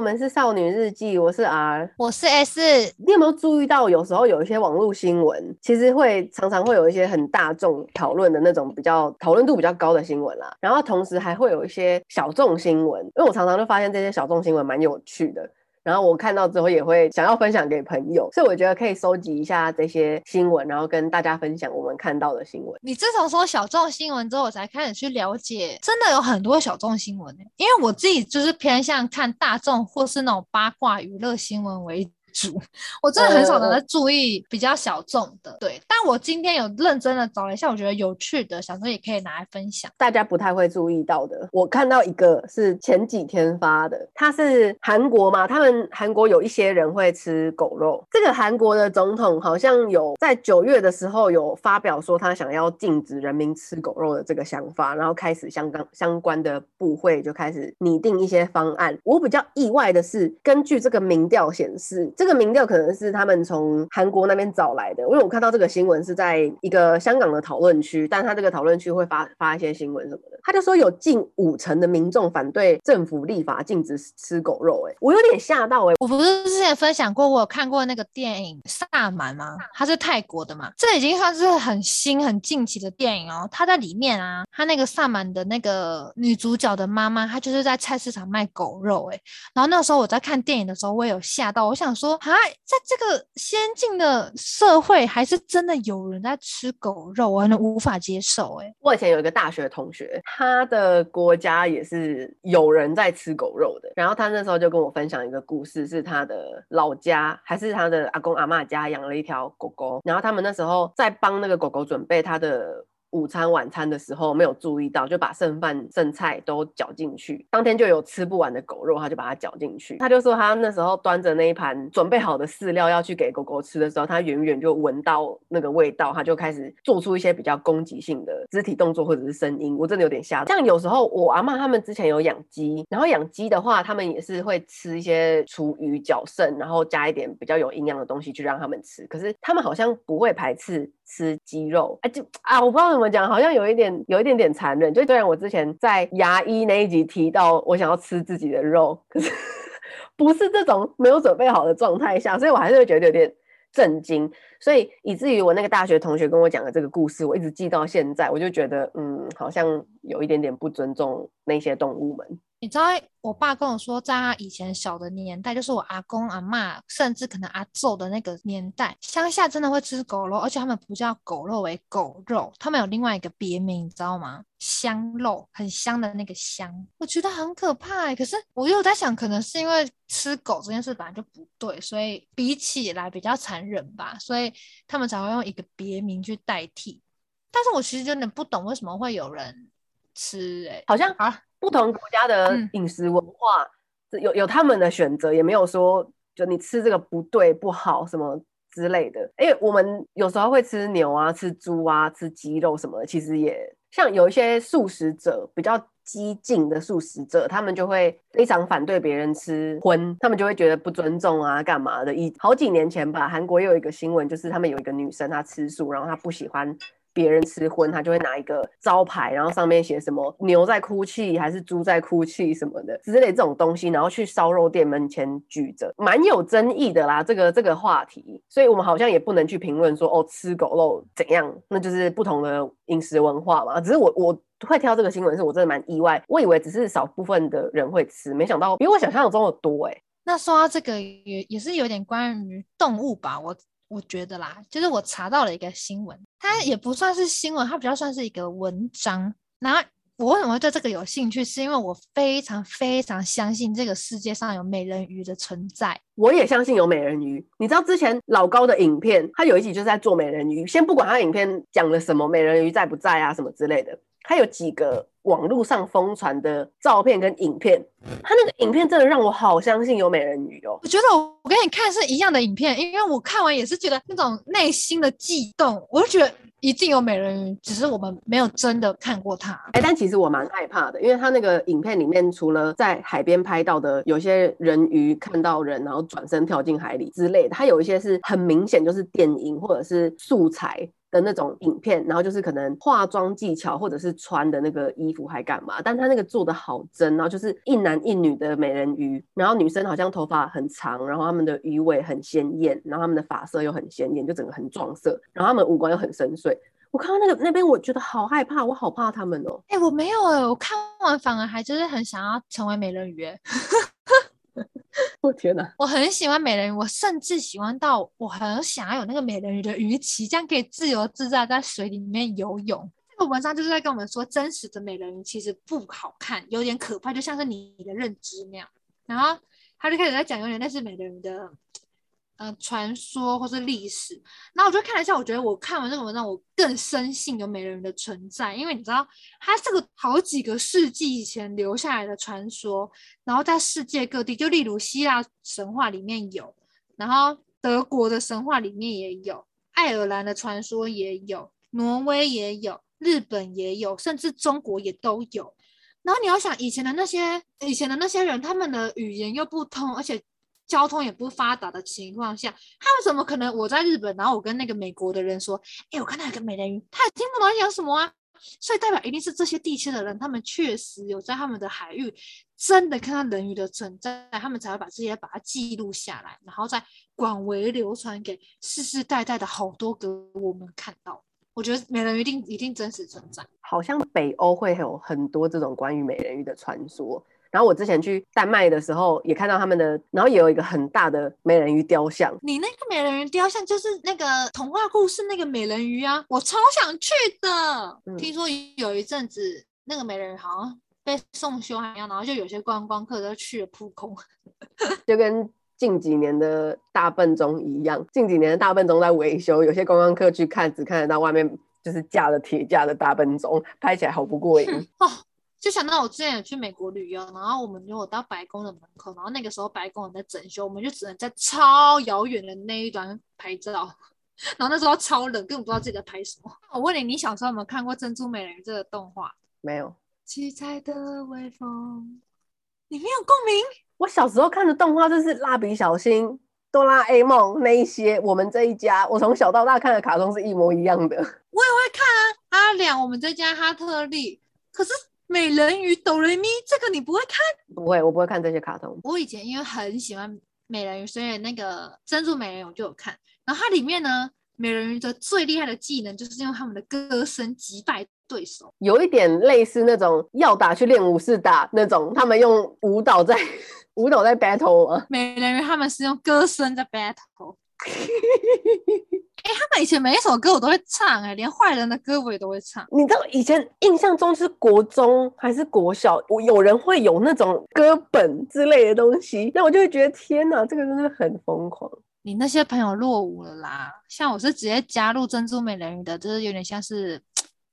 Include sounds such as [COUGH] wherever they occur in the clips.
我们是少女日记，我是 R，我是 S。你有没有注意到，有时候有一些网络新闻，其实会常常会有一些很大众讨论的那种比较讨论度比较高的新闻啦，然后同时还会有一些小众新闻，因为我常常就发现这些小众新闻蛮有趣的。然后我看到之后也会想要分享给朋友，所以我觉得可以收集一下这些新闻，然后跟大家分享我们看到的新闻。你自从说小众新闻之后，我才开始去了解，真的有很多小众新闻。因为我自己就是偏向看大众或是那种八卦娱乐新闻为主主。我真的很少能在注意比较小众的，对。但我今天有认真的找了一下，我觉得有趣的，想说也可以拿来分享。大家不太会注意到的，我看到一个是前几天发的，他是韩国嘛，他们韩国有一些人会吃狗肉。这个韩国的总统好像有在九月的时候有发表说他想要禁止人民吃狗肉的这个想法，然后开始相关相关的部会就开始拟定一些方案。我比较意外的是，根据这个民调显示。这个民调可能是他们从韩国那边找来的，因为我看到这个新闻是在一个香港的讨论区，但他这个讨论区会发发一些新闻什么的，他就说有近五成的民众反对政府立法禁止吃狗肉，哎，我有点吓到，哎，我不是之前分享过，我有看过那个电影《萨满》吗？它是泰国的嘛，这已经算是很新很近期的电影哦，他在里面啊，他那个萨满的那个女主角的妈妈，她就是在菜市场卖狗肉，哎，然后那时候我在看电影的时候，我也有吓到，我想说。啊，在这个先进的社会，还是真的有人在吃狗肉，我无法接受。哎，我以前有一个大学同学，他的国家也是有人在吃狗肉的。然后他那时候就跟我分享一个故事，是他的老家还是他的阿公阿嬷家养了一条狗狗，然后他们那时候在帮那个狗狗准备它的。午餐、晚餐的时候没有注意到，就把剩饭剩菜都搅进去。当天就有吃不完的狗肉，他就把它搅进去。他就说他那时候端着那一盘准备好的饲料要去给狗狗吃的时候，他远远就闻到那个味道，他就开始做出一些比较攻击性的肢体动作或者是声音。我真的有点吓。像有时候我阿嬷他们之前有养鸡，然后养鸡的话，他们也是会吃一些厨余绞剩，然后加一点比较有营养的东西去让他们吃。可是他们好像不会排斥。吃鸡肉，哎，就啊，我不知道怎么讲，好像有一点，有一点点残忍。就虽然我之前在牙医那一集提到我想要吃自己的肉，可是 [LAUGHS] 不是这种没有准备好的状态下，所以我还是会觉得有点震惊。所以以至于我那个大学同学跟我讲的这个故事，我一直记到现在，我就觉得，嗯，好像有一点点不尊重那些动物们。你知道，我爸跟我说，在他以前小的年代，就是我阿公阿嬷，甚至可能阿祖的那个年代，乡下真的会吃狗肉，而且他们不叫狗肉为狗肉，他们有另外一个别名，你知道吗？香肉，很香的那个香，我觉得很可怕欸。可是我又在想，可能是因为吃狗这件事本来就不对，所以比起来比较残忍吧，所以他们才会用一个别名去代替。但是我其实有点不懂，为什么会有人吃欸？哎，好像啊。不同国家的饮食文化，嗯、有有他们的选择，也没有说就你吃这个不对不好什么之类的。因为我们有时候会吃牛啊、吃猪啊、吃鸡肉什么的，其实也像有一些素食者比较激进的素食者，他们就会非常反对别人吃荤，他们就会觉得不尊重啊、干嘛的。以好几年前吧，韩国又有一个新闻，就是他们有一个女生她吃素，然后她不喜欢。别人吃荤，他就会拿一个招牌，然后上面写什么牛在哭泣还是猪在哭泣什么的之类这种东西，然后去烧肉店门前举着，蛮有争议的啦。这个这个话题，所以我们好像也不能去评论说哦，吃狗肉怎样，那就是不同的饮食文化嘛。只是我我会挑这个新闻，是我真的蛮意外，我以为只是少部分的人会吃，没想到比我想象中的多哎。那说到这个也也是有点关于动物吧，我。我觉得啦，就是我查到了一个新闻，它也不算是新闻，它比较算是一个文章。然后我为什么会对这个有兴趣？是因为我非常非常相信这个世界上有美人鱼的存在。我也相信有美人鱼。你知道之前老高的影片，他有一集就是在做美人鱼。先不管他影片讲了什么，美人鱼在不在啊，什么之类的。他有几个网络上疯传的照片跟影片，他那个影片真的让我好相信有美人鱼哦。我觉得我我跟你看是一样的影片，因为我看完也是觉得那种内心的悸动，我就觉得一定有美人鱼，只是我们没有真的看过它。哎，但其实我蛮害怕的，因为他那个影片里面除了在海边拍到的有些人鱼看到人然后转身跳进海里之类的，它有一些是很明显就是电影或者是素材。的那种影片，然后就是可能化妆技巧或者是穿的那个衣服还干嘛，但他那个做的好真，然后就是一男一女的美人鱼，然后女生好像头发很长，然后他们的鱼尾很鲜艳，然后他们的发色又很鲜艳，就整个很撞色，然后他们五官又很深邃。我看到那个那边，我觉得好害怕，我好怕他们哦。哎、我没有哎，我看完反而还就是很想要成为美人鱼。[LAUGHS] 我天哪！我很喜欢美人鱼，我甚至喜欢到我很想要有那个美人鱼的鱼鳍，这样可以自由自在在水里面游泳。这个文章就是在跟我们说，真实的美人鱼其实不好看，有点可怕，就像是你的认知那样。然后他就开始在讲，有点类似美人鱼的。呃，传说或是历史，那我就看了一下，我觉得我看完这个文章，我更深信有美人鱼的存在，因为你知道，它这个好几个世纪以前留下来的传说，然后在世界各地，就例如希腊神话里面有，然后德国的神话里面也有，爱尔兰的传说也有，挪威也有，日本也有，甚至中国也都有。然后你要想，以前的那些以前的那些人，他们的语言又不通，而且。交通也不发达的情况下，他们怎么可能？我在日本，然后我跟那个美国的人说：“哎，我看到一个美人鱼，他也听不懂在讲什么啊。”所以代表一定是这些地区的人，他们确实有在他们的海域真的看到人鱼的存在，他们才会把这些把它记录下来，然后再广为流传给世世代代的好多个我们看到。我觉得美人鱼一定一定真实存在，好像北欧会有很多这种关于美人鱼的传说。然后我之前去丹麦的时候，也看到他们的，然后也有一个很大的美人鱼雕像。你那个美人鱼雕像就是那个童话故事那个美人鱼啊，我超想去的。嗯、听说有一阵子那个美人鱼好像被送修一样，然后就有些观光客都去了扑空，[LAUGHS] 就跟近几年的大笨钟一样。近几年的大笨钟在维修，有些观光客去看，只看得到外面就是架了铁架的大笨钟，拍起来好不过瘾 [LAUGHS] 哦。就想到我之前有去美国旅游，然后我们如果到白宫的门口，然后那个时候白宫在整修，我们就只能在超遥远的那一端拍照，然后那时候超冷，根本不知道自己在拍什么。我问你，你小时候有没有看过《珍珠美人鱼》这个动画？没有。七彩的微风，你没有共鸣？我小时候看的动画就是《蜡笔小新》、《哆啦 A 梦》那一些，我们这一家，我从小到大看的卡通是一模一样的。我也会看啊，阿良，我们这家哈特利，可是。美人鱼哆瑞咪，这个你不会看？不会，我不会看这些卡通。我以前因为很喜欢美人鱼，所以那个珍珠美人鱼我就有看。然后它里面呢，美人鱼的最厉害的技能就是用他们的歌声击败对手，有一点类似那种要打去练武士打那种，他们用舞蹈在 [LAUGHS] 舞蹈在 battle 啊。美人鱼他们是用歌声在 battle。[LAUGHS] 哎、欸，他们以前每一首歌我都会唱、欸，哎，连坏人的歌我也都会唱。你知道以前印象中是国中还是国小，我有人会有那种歌本之类的东西，那我就会觉得天哪，这个真的很疯狂。你那些朋友落伍了啦，像我是直接加入珍珠美人鱼的，就是有点像是。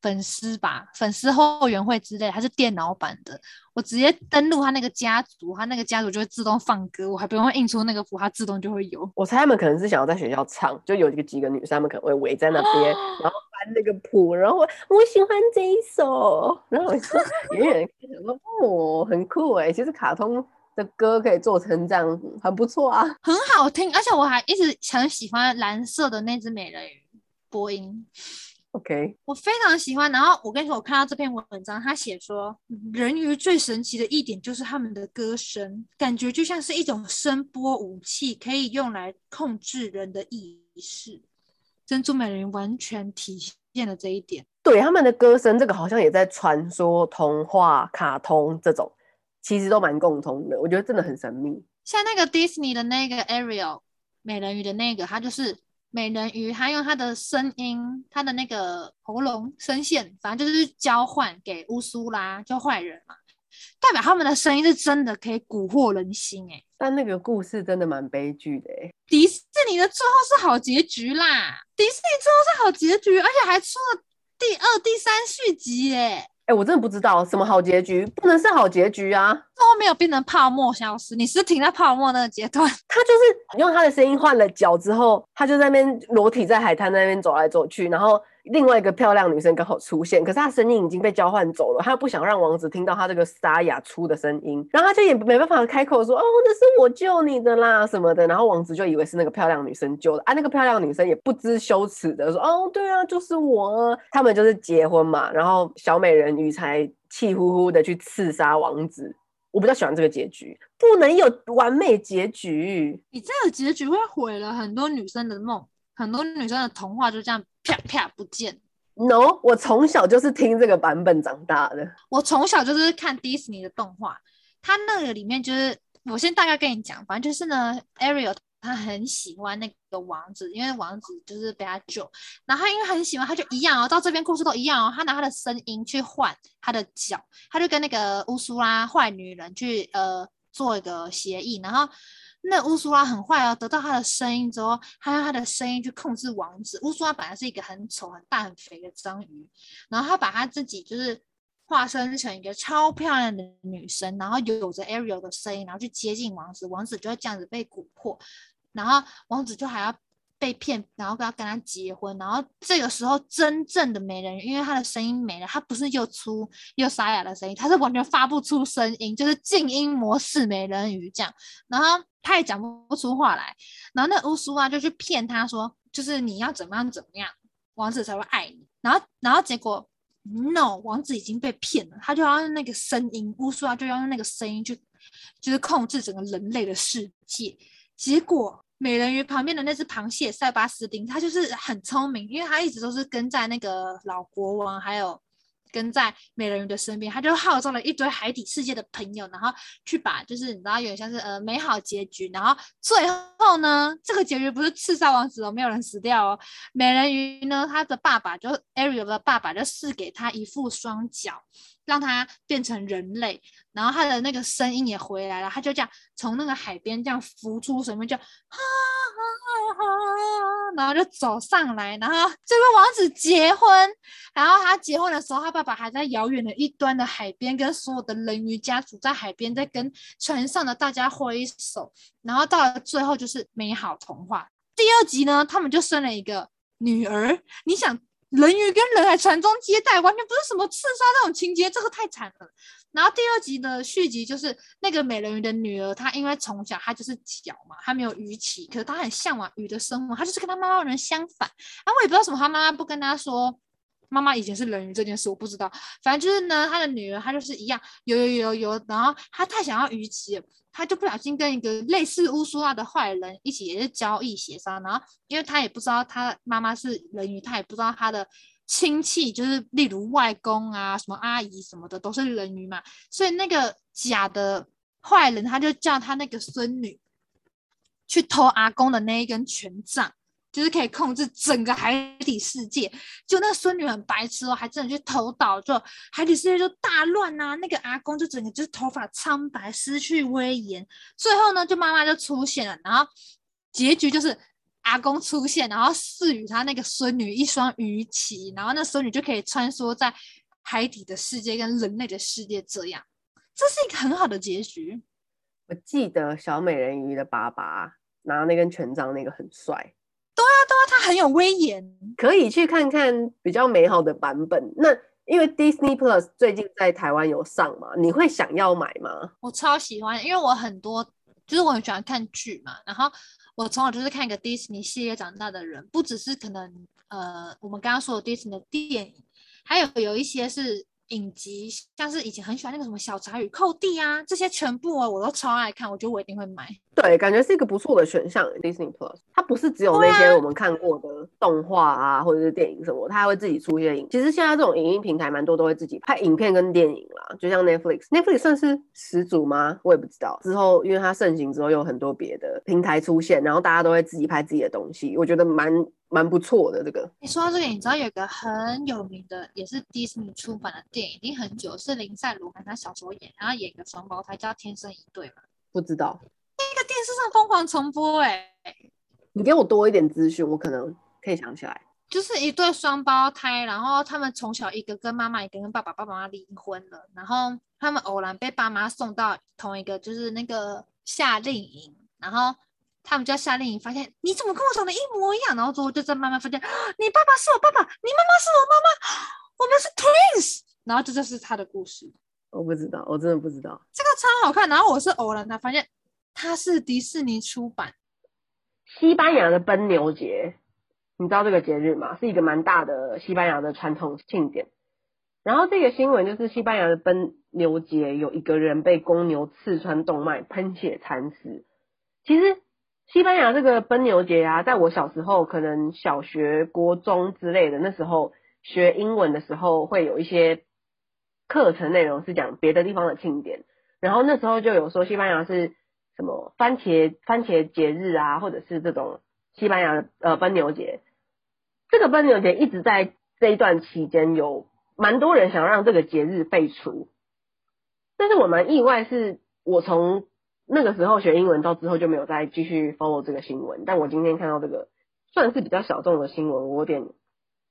粉丝吧，粉丝后援会之类，它是电脑版的。我直接登录他那个家族，他那个家族就会自动放歌，我还不用印出那个符，它自动就会有。我猜他们可能是想要在学校唱，就有几个几个女生，他们可能会围在那边，[GASPS] 然后翻那个谱，然后我，我喜欢这一首，然后我就远远看说哦，很酷哎，其实卡通的歌可以做成这样，很不错啊，很好听，而且我还一直很喜欢蓝色的那只美人鱼播音。OK，我非常喜欢。然后我跟你说，我看到这篇文章，他写说，人鱼最神奇的一点就是他们的歌声，感觉就像是一种声波武器，可以用来控制人的意识。珍珠美人鱼完全体现了这一点。对，他们的歌声，这个好像也在传说、童话、卡通这种，其实都蛮共通的。我觉得真的很神秘。像那个 Disney 的那个 Ariel 美人鱼的那个，它就是。美人鱼，她用她的声音，她的那个喉咙声线，反正就是交换给乌苏拉，就坏人嘛，代表他们的声音是真的可以蛊惑人心哎。但那个故事真的蛮悲剧的哎。迪士尼的最后是好结局啦，迪士尼最后是好结局，而且还出了第二、第三续集哎。哎、欸，我真的不知道什么好结局，不能是好结局啊！最后没有变成泡沫消失，你是停在泡沫那个阶段。[LAUGHS] 他就是用他的声音换了脚之后，他就在那边裸体在海滩那边走来走去，然后另外一个漂亮女生刚好出现，可是她声音已经被交换走了，她不想让王子听到她这个沙哑粗的声音，然后她就也没办法开口说哦，那是我救你的啦什么的，然后王子就以为是那个漂亮女生救的啊，那个漂亮女生也不知羞耻的说哦，对啊，就是我，他们就是结婚嘛，然后小美人鱼才气呼呼的去刺杀王子。我比较喜欢这个结局，不能有完美结局，你这个结局会毁了很多女生的梦，很多女生的童话就这样啪啪不见。No，我从小就是听这个版本长大的。我从小就是看迪士尼的动画，它那个里面就是，我先大概跟你讲，反正就是呢，Ariel。他很喜欢那个王子，因为王子就是被他救，然后他因为很喜欢，他就一样哦，到这边故事都一样哦，他拿他的声音去换他的脚，他就跟那个乌苏拉坏女人去呃做一个协议，然后那乌苏拉很坏哦，得到他的声音之后，他用他的声音去控制王子。乌苏拉本来是一个很丑、很大、很肥的章鱼，然后他把他自己就是化身成一个超漂亮的女生，然后有着 Ariel 的声音，然后去接近王子，王子就会这样子被蛊惑。然后王子就还要被骗，然后要跟他结婚。然后这个时候，真正的美人鱼，因为她的声音没了，她不是又粗又沙哑的声音，她是完全发不出声音，就是静音模式美人鱼这样。然后她也讲不出话来。然后那乌苏啊就去骗他说，就是你要怎么样怎么样，王子才会爱你。然后然后结果，no，王子已经被骗了，他就要用那个声音，乌苏啊就要用那个声音去，就是控制整个人类的世界。结果。美人鱼旁边的那只螃蟹塞巴斯丁，他就是很聪明，因为他一直都是跟在那个老国王，还有跟在美人鱼的身边，他就号召了一堆海底世界的朋友，然后去把就是你知道有点像是呃美好结局，然后最后呢，这个结局不是刺杀王子哦，没有人死掉哦，美人鱼呢，他的爸爸就 Ariel 的爸爸就赐给他一副双脚。让他变成人类，然后他的那个声音也回来了，他就这样从那个海边这样浮出水面，就哈哈哈，然后就走上来，然后这位王子结婚，然后他结婚的时候，他爸爸还在遥远的一端的海边，跟所有的人鱼家族在海边在跟船上的大家挥手，然后到了最后就是美好童话。第二集呢，他们就生了一个女儿，你想。人鱼跟人还传宗接代，完全不是什么刺杀那种情节，这个太惨了。然后第二集的续集就是那个美人鱼的女儿，她因为从小她就是脚嘛，她没有鱼鳍，可是她很向往鱼的生活，她就是跟她妈妈人相反。然后我也不知道什么，她妈妈不跟她说，妈妈以前是人鱼这件事，我不知道。反正就是呢，他的女儿她就是一样游游游游，然后她太想要鱼鳍。他就不小心跟一个类似乌苏拉的坏人一起也是交易协商，然后因为他也不知道他妈妈是人鱼，他也不知道他的亲戚就是例如外公啊、什么阿姨什么的都是人鱼嘛，所以那个假的坏人他就叫他那个孙女去偷阿公的那一根权杖。就是可以控制整个海底世界，就那孙女很白痴哦，还真的去偷岛，就海底世界就大乱呐、啊。那个阿公就整个就是头发苍白，失去威严。最后呢，就妈妈就出现了，然后结局就是阿公出现，然后赐予他那个孙女一双鱼鳍，然后那孙女就可以穿梭在海底的世界跟人类的世界。这样，这是一个很好的结局。我记得小美人鱼的爸爸拿那根权杖，那个很帅。对啊，对啊，他很有威严，可以去看看比较美好的版本。那因为 Disney Plus 最近在台湾有上嘛，你会想要买吗？我超喜欢，因为我很多就是我很喜欢看剧嘛，然后我从小就是看一个 Disney 系列长大的人，不只是可能呃我们刚刚说的 Disney 的电影，还有有一些是。影集像是以前很喜欢那个什么小茶与寇弟啊，这些全部啊我都超爱看，我觉得我一定会买。对，感觉是一个不错的选项。Disney Plus 它不是只有那些我们看过的动画啊，或者是电影什么，它还会自己出一些影。其实现在这种影音平台蛮多都会自己拍影片跟电影啦，就像 Netflix，Netflix 算是始祖吗？我也不知道。之后因为它盛行之后，有很多别的平台出现，然后大家都会自己拍自己的东西，我觉得蛮。蛮不错的这个。你说到这个，你知道有一个很有名的，也是迪士尼出版的电影，已经很久，是林赛罗韩她小时候演，然后演一个双胞胎叫《天生一对》嘛？不知道。那个电视上疯狂重播哎、欸。你给我多一点资讯，我可能可以想起来。就是一对双胞胎，然后他们从小一个跟妈妈，一个跟爸爸，爸爸妈妈离婚了，然后他们偶然被爸妈送到同一个，就是那个夏令营，然后。他们就要夏令营，发现你怎么跟我长得一模一样？然后之后就在慢慢发现，你爸爸是我爸爸，你妈妈是我妈妈，我们是 twins。然后这就是他的故事。我不知道，我真的不知道。这个超好看。然后我是偶然才发现，它是迪士尼出版。西班牙的奔牛节，你知道这个节日吗？是一个蛮大的西班牙的传统庆典。然后这个新闻就是西班牙的奔牛节，有一个人被公牛刺穿动脉，喷血惨死。其实。西班牙这个奔牛节啊，在我小时候，可能小学、国中之类的，那时候学英文的时候，会有一些课程内容是讲别的地方的庆典，然后那时候就有说西班牙是什么番茄番茄节日啊，或者是这种西班牙的呃奔牛节。这个奔牛节一直在这一段期间有蛮多人想让这个节日废除，但是我蛮意外，是我从。那个时候学英文到之后就没有再继续 follow 这个新闻，但我今天看到这个算是比较小众的新闻，我有点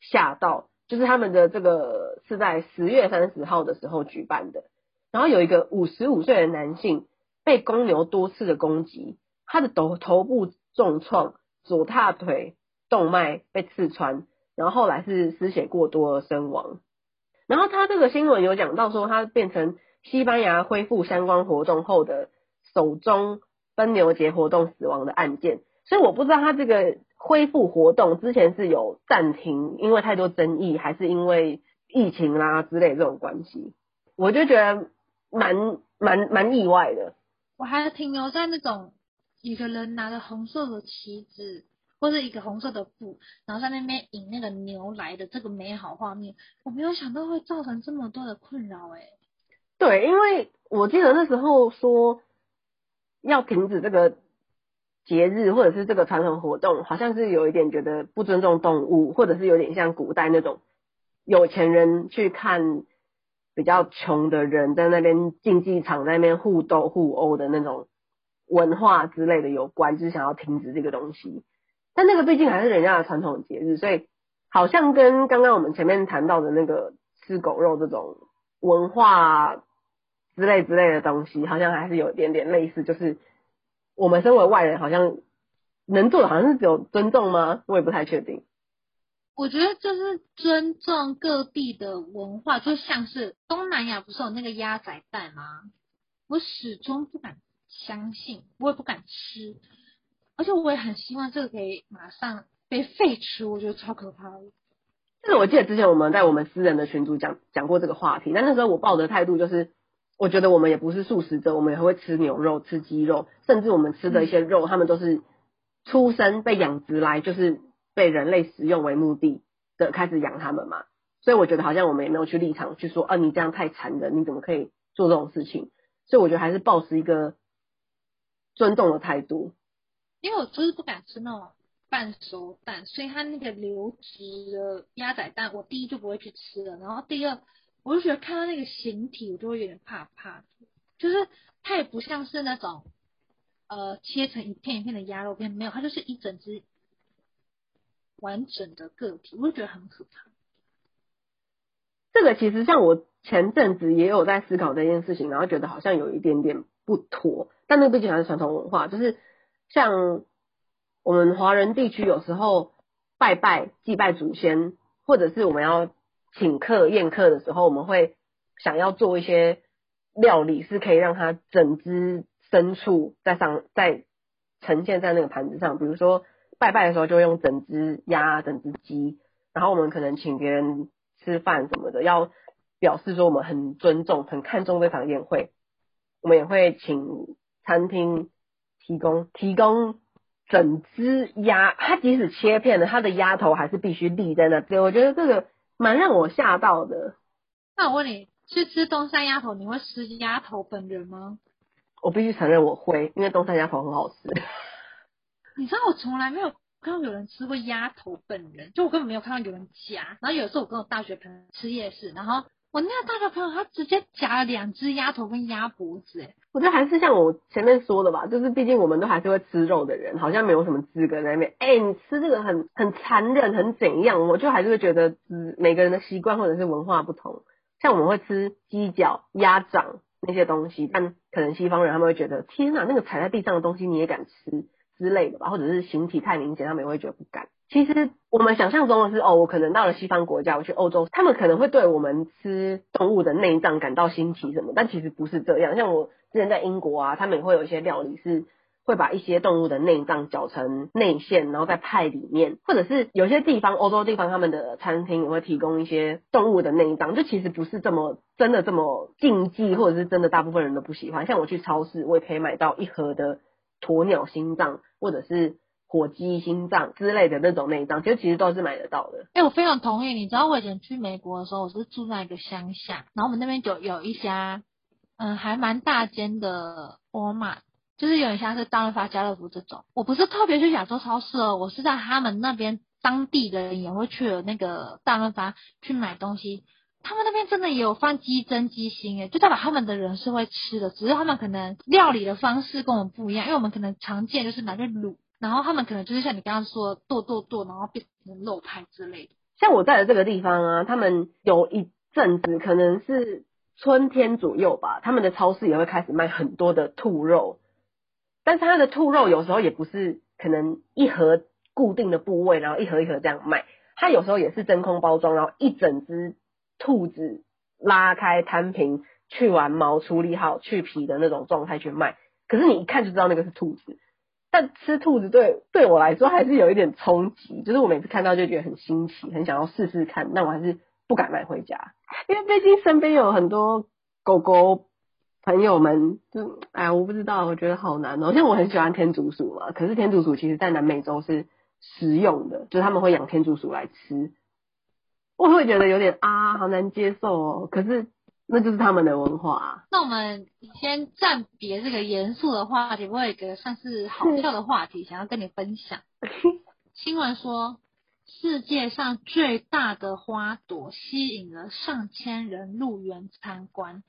吓到。就是他们的这个是在十月三十号的时候举办的，然后有一个五十五岁的男性被公牛多次的攻击，他的头头部重创，左大腿动脉被刺穿，然后后来是失血过多而身亡。然后他这个新闻有讲到说，他变成西班牙恢复相关活动后的。首宗奔牛节活动死亡的案件，所以我不知道他这个恢复活动之前是有暂停，因为太多争议，还是因为疫情啦之类这种关系，我就觉得蛮蛮蛮意外的。我还停留在那种一个人拿着红色的旗子或者一个红色的布，然后在那边引那个牛来的这个美好画面，我没有想到会造成这么多的困扰哎。对，因为我记得那时候说。要停止这个节日或者是这个传统活动，好像是有一点觉得不尊重动物，或者是有点像古代那种有钱人去看比较穷的人在那边竞技场在那边互斗互殴的那种文化之类的有关，就是想要停止这个东西。但那个毕竟还是人家的传统节日，所以好像跟刚刚我们前面谈到的那个吃狗肉这种文化。之类之类的东西，好像还是有一点点类似，就是我们身为外人，好像能做的好像是只有尊重吗？我也不太确定。我觉得就是尊重各地的文化，就像是东南亚不是有那个鸭仔蛋吗？我始终不敢相信，我也不敢吃，而且我也很希望这个可以马上被废除，我觉得超可怕的。就是我记得之前我们在我们私人的群组讲讲过这个话题，但那时候我抱的态度就是。我觉得我们也不是素食者，我们也会吃牛肉、吃鸡肉，甚至我们吃的一些肉，他们都是出生被养殖来，就是被人类食用为目的的开始养他们嘛。所以我觉得好像我们也没有去立场去说，啊，你这样太残忍，你怎么可以做这种事情？所以我觉得还是抱持一个尊重的态度。因为我就是不敢吃那种半熟蛋，所以它那个流质的鸭仔蛋，我第一就不会去吃了，然后第二。我就觉得看到那个形体，我就会有点怕怕，就是它也不像是那种呃切成一片一片的鸭肉片，没有，它就是一整只完整的个体，我就觉得很可怕。这个其实像我前阵子也有在思考这件事情，然后觉得好像有一点点不妥，但那个毕竟还是传统文化，就是像我们华人地区有时候拜拜祭拜祖先，或者是我们要。请客宴客的时候，我们会想要做一些料理，是可以让它整只牲畜在上，在呈现在那个盘子上。比如说拜拜的时候，就用整只鸭、整只鸡。然后我们可能请别人吃饭什么的，要表示说我们很尊重、很看重这场宴会。我们也会请餐厅提供提供整只鸭，它即使切片了，它的鸭头还是必须立在那。所以我觉得这个。蛮让我吓到的。那我问你，去吃东山鸭头，你会吃鸭头本人吗？我必须承认我会，因为东山鸭头很好吃。你知道我从来没有看到有人吃过鸭头本人，就我根本没有看到有人夹。然后有一次我跟我大学朋友吃夜市，然后。我那个大学朋友，他直接夹了两只鸭头跟鸭脖子，哎，我觉得还是像我前面说的吧，就是毕竟我们都还是会吃肉的人，好像没有什么资格在那边，哎、你吃这个很很残忍，很怎样？我就还是会觉得，嗯，每个人的习惯或者是文化不同，像我们会吃鸡脚、鸭掌那些东西，但可能西方人他们会觉得，天哪，那个踩在地上的东西你也敢吃，之类的吧，或者是形体太明显，他们也会觉得不敢。其实我们想象中的是，哦，我可能到了西方国家，我去欧洲，他们可能会对我们吃动物的内脏感到新奇什么，但其实不是这样。像我之前在英国啊，他们也会有一些料理是会把一些动物的内脏搅成内馅，然后在派里面，或者是有些地方，欧洲地方他们的餐厅也会提供一些动物的内脏，就其实不是这么真的这么禁忌，或者是真的大部分人都不喜欢。像我去超市，我也可以买到一盒的鸵鸟心脏，或者是。火鸡心脏之类的那种内脏，其实其实都是买得到的。哎、欸，我非常同意。你知道我以前去美国的时候，我是住在一个乡下，然后我们那边就有一家，嗯，还蛮大间的沃尔玛，就是有点像是大润发、家乐福这种。我不是特别去亚洲超市哦，我是在他们那边当地的人也会去了那个大润发去买东西。他们那边真的也有放鸡胗、鸡心，哎，就代表他们的人是会吃的，只是他们可能料理的方式跟我们不一样，因为我们可能常见就是拿去卤。然后他们可能就是像你刚刚说剁剁剁，然后变成肉派之类的。像我在的这个地方啊，他们有一阵子可能是春天左右吧，他们的超市也会开始卖很多的兔肉，但是它的兔肉有时候也不是可能一盒固定的部位，然后一盒一盒这样卖，它有时候也是真空包装，然后一整只兔子拉开摊平，去完毛处理好去皮的那种状态去卖，可是你一看就知道那个是兔子。但吃兔子对对我来说还是有一点冲击，就是我每次看到就觉得很新奇，很想要试试看，但我还是不敢买回家，因为毕竟身边有很多狗狗朋友们，就哎，我不知道，我觉得好难哦。像我很喜欢天竺鼠嘛，可是天竺鼠其实在南美洲是食用的，就是他们会养天竺鼠来吃，我会觉得有点啊，好难接受哦。可是。那就是他们的文化啊。那我们先暂别这个严肃的话题，我有一个算是好笑的话题，想要跟你分享。[LAUGHS] 新闻说，世界上最大的花朵吸引了上千人入园参观。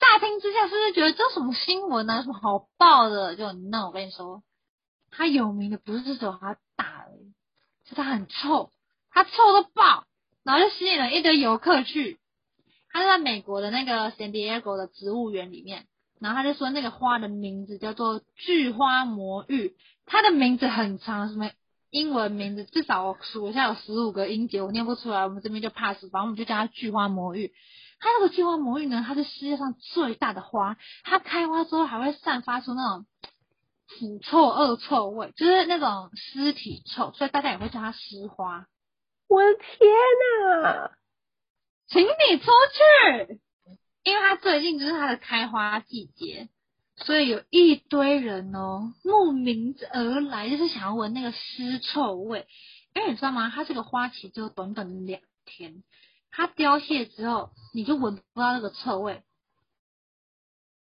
乍听之下，是不是觉得这什么新闻呢？什么好爆的？就那我跟你说，它有名的不是只有它大而已，是它很臭，它臭到爆，然后就吸引了一堆游客去。他是在美国的那个 San Diego 的植物园里面，然后他就说那个花的名字叫做巨花魔芋，它的名字很长，什么英文名字至少我数一下有十五个音节，我念不出来，我们这边就 pass，反正我们就叫它巨花魔芋。它那个巨花魔芋呢，它是世界上最大的花，它开花之后还会散发出那种腐臭、恶臭味，就是那种尸体臭，所以大家也会叫它尸花。我的天哪！请你出去，因为它最近就是它的开花季节，所以有一堆人哦慕名而来，就是想要闻那个尸臭味。因为你知道吗？它这个花期只有短短的两天，它凋谢之后，你就闻不到那个臭味，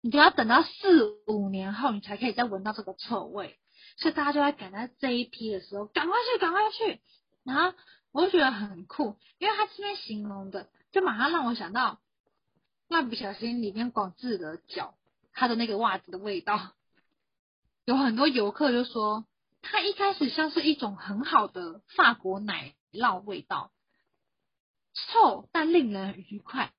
你就要等到四五年后，你才可以再闻到这个臭味。所以大家就在赶在这一批的时候，赶快去，赶快去。然后我就觉得很酷，因为它这边形容的。就马上让我想到蜡笔小新里面广志的脚，他的那个袜子的味道。有很多游客就说，它一开始像是一种很好的法国奶酪味道，臭但令人愉快。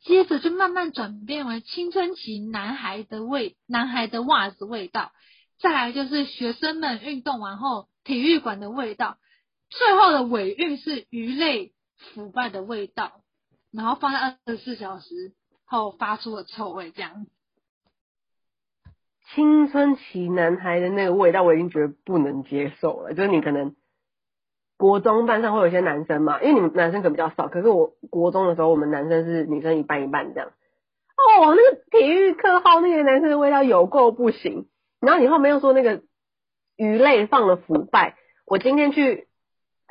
接着就慢慢转变为青春期男孩的味，男孩的袜子味道。再来就是学生们运动完后体育馆的味道。最后的尾韵是鱼类腐败的味道。然后放在二十四小时后发出了臭味，这样。青春期男孩的那个味道，我已经觉得不能接受了。就是你可能国中班上会有一些男生嘛，因为你们男生可能比较少。可是我国中的时候，我们男生是女生一半一半这样。哦，那个体育课号那个男生的味道有够不行。然后你后面又说那个鱼类放了腐败。我今天去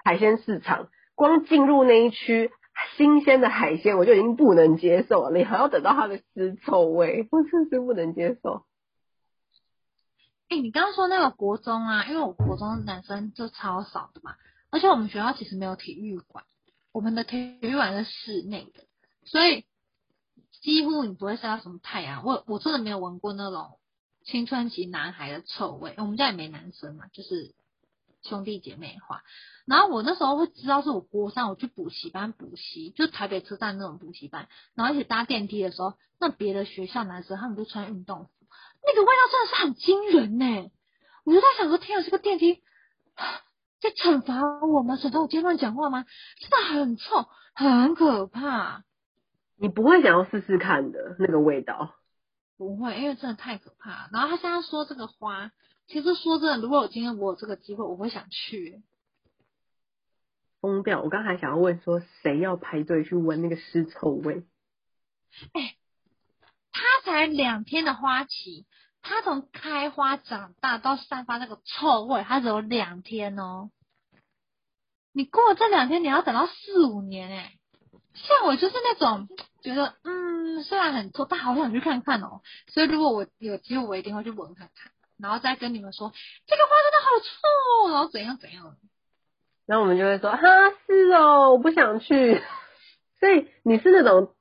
海鲜市场，光进入那一区。新鲜的海鲜我就已经不能接受了，你还要等到它的尸臭味，我真是不能接受。哎、你刚刚说那个国中啊，因为我国中的男生就超少的嘛，而且我们学校其实没有体育馆，我们的体育馆是室内的，所以几乎你不会晒到什么太阳。我我真的没有闻过那种青春期男孩的臭味，我们家也没男生嘛，就是。兄弟姐妹花，然后我那时候会知道是我国三，我去补习班补习，就台北车站那种补习班，然后一起搭电梯的时候，那别的学校男生他们都穿运动服，那个味道真的是很惊人呢。我就在想说，天啊，这个电梯在惩罚我吗？惩罚我今天乱讲话吗？真的很臭，很可怕。你不会想要试试看的那个味道？不会，因为真的太可怕。然后他现在说这个花，其实说真的，如果我今天我有这个机会，我会想去。疯掉！我刚才想要问说，谁要排队去闻那个尸臭味？哎、欸，它才两天的花期，它从开花长大到散发那个臭味，它只有两天哦。你过了这两天，你要等到四五年哎、欸。像我就是那种觉得，嗯，虽然很臭，但好想去看看哦。所以如果我有机会，我一定会去闻看看，然后再跟你们说，这个花真的好臭，然后怎样怎样。然后我们就会说，哈，是哦，我不想去。[LAUGHS] 所以你是那种，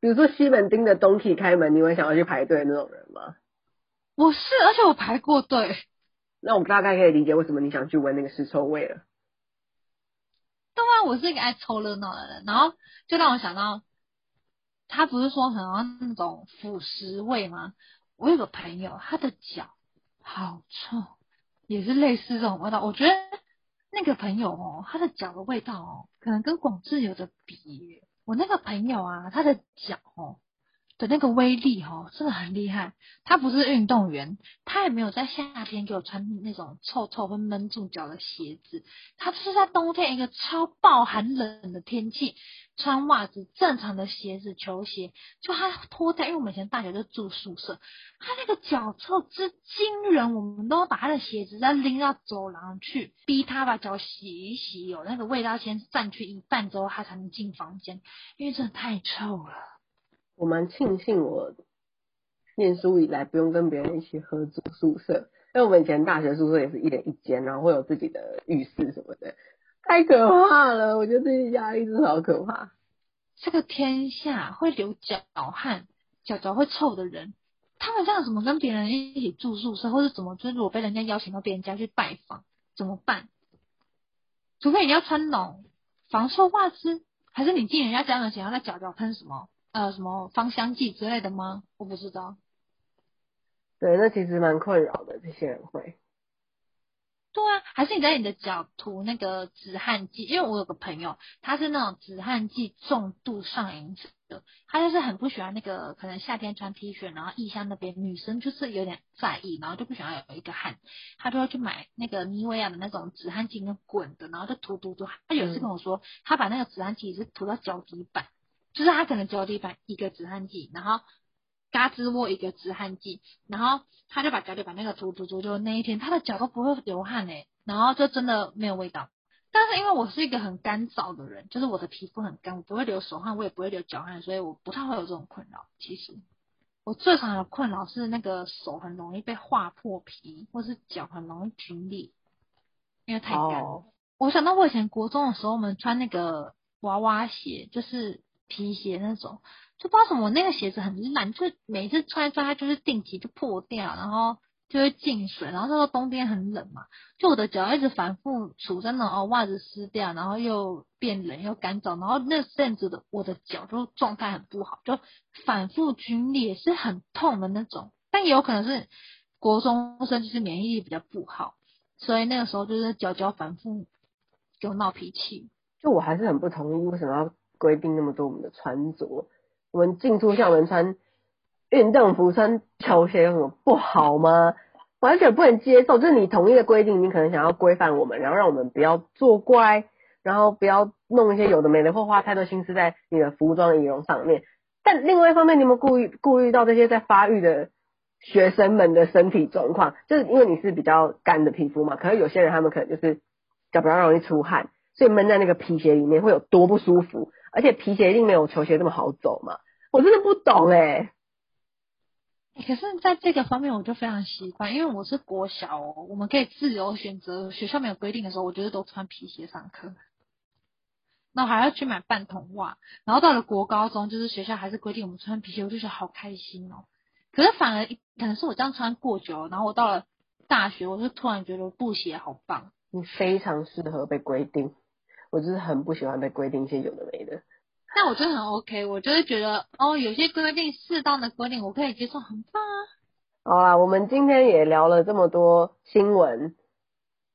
比如说西门町的 Donkey 开门，你会想要去排队那种人吗？我是，而且我排过队。那我大概可以理解为什么你想去闻那个尸臭味了。对啊，我是一个爱凑热闹的人，然后就让我想到，他不是说很像那种腐蚀味吗？我有个朋友，他的脚好臭，也是类似这种味道。我觉得。那个朋友哦，他的脚的味道哦，可能跟广志有的比。我那个朋友啊，他的脚哦的那个威力哦，真的很厉害。他不是运动员，他也没有在夏天给我穿那种臭臭会闷住脚的鞋子。他就是在冬天一个超爆寒冷的天气。穿袜子，正常的鞋子、球鞋，就他脱掉，因为我们以前大学就住宿舍，他那个脚臭之惊人，我们都要把他的鞋子再拎到走廊去，逼他把脚洗一洗，有那个味道先散去一半之后，他才能进房间，因为真的太臭了。我蛮庆幸我念书以来不用跟别人一起合租宿舍，因为我们以前大学宿舍也是一人一间，然后会有自己的浴室什么的。太可怕了，我觉得这些压力真的好可怕。这个天下会流脚汗、脚脚会臭的人，他们这样怎么跟别人一起住宿舍，或者怎么？就是如果被人家邀请到别人家去拜访，怎么办？除非你要穿那种防臭袜子，还是你进人家家门前要在脚脚喷什么呃什么芳香剂之类的吗？我不知道。对，那其实蛮困扰的，这些人会。对啊，还是你在你的脚涂那个止汗剂？因为我有个朋友，他是那种止汗剂重度上瘾者，他就是很不喜欢那个，可能夏天穿 T 恤，然后腋下那边女生就是有点在意，然后就不喜欢有一个汗，他就要去买那个妮维雅的那种止汗剂，跟滚的，然后就涂涂涂。他有一次跟我说，他把那个止汗剂是涂到脚底板，就是他可能脚底板一个止汗剂，然后。嘎吱窝一个止汗剂，然后他就把脚底板那个涂涂涂，就那一天他的脚都不会流汗诶，然后就真的没有味道。但是因为我是一个很干燥的人，就是我的皮肤很干，我不会流手汗，我也不会流脚汗，所以我不太会有这种困扰。其实我最常的困扰是那个手很容易被划破皮，或是脚很容易皲裂，因为太干。Oh. 我想到我以前国中的时候，我们穿那个娃娃鞋，就是皮鞋那种。就不知道什么，那个鞋子很烂，就每次穿一穿它就是定期就破掉，然后就会进水，然后那时候冬天很冷嘛，就我的脚一直反复处在那种哦，袜子湿掉，然后又变冷又干燥，然后那阵子的我的脚就状态很不好，就反复皲裂，是很痛的那种。但也有可能是国中生就是免疫力比较不好，所以那个时候就是脚脚反复给我闹脾气。就我还是很不同意，为什么要规定那么多我们的穿着？我们进出校门穿运动服、穿球鞋有什么不好吗？完全不能接受。就是你统一的规定，你可能想要规范我们，然后让我们不要作怪，然后不要弄一些有的没的，或花太多心思在你的服装仪容上面。但另外一方面，你有没有顾虑顾虑到这些在发育的学生们的身体状况？就是因为你是比较干的皮肤嘛，可是有些人他们可能就是比较容易出汗，所以闷在那个皮鞋里面会有多不舒服。而且皮鞋一定没有球鞋这么好走嘛。我真的不懂哎、欸，可是在这个方面我就非常习惯，因为我是国小哦，我们可以自由选择，学校没有规定的时候，我觉得都穿皮鞋上课。那我还要去买半筒袜，然后到了国高中，就是学校还是规定我们穿皮鞋，我就觉得好开心哦。可是反而可能是我这样穿过久，然后我到了大学，我就突然觉得布鞋好棒。你非常适合被规定，我就是很不喜欢被规定一些有的没的。但我觉得很 OK，我就是觉得哦，有些规定适当的规定我可以接受，很棒啊。好啦，我们今天也聊了这么多新闻，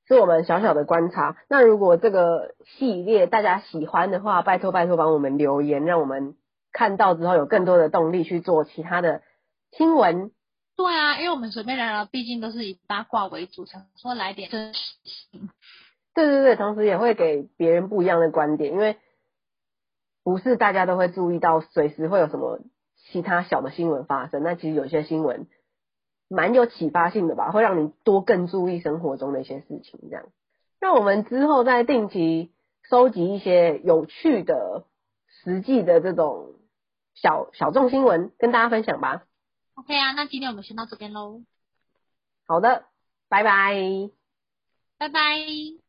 是我们小小的观察。那如果这个系列大家喜欢的话，拜托拜托帮我们留言，让我们看到之后有更多的动力去做其他的新闻。对啊，因为我们随便聊聊，毕竟都是以八卦为主，想说来点真实性。对对对，同时也会给别人不一样的观点，因为不是大家都会注意到随时会有什么其他小的新闻发生。那其实有些新闻。蛮有启发性的吧，会让你多更注意生活中的一些事情，这样。那我们之后再定期收集一些有趣的、实际的这种小小众新闻，跟大家分享吧。OK 啊，那今天我们先到这边喽。好的，拜拜。拜拜。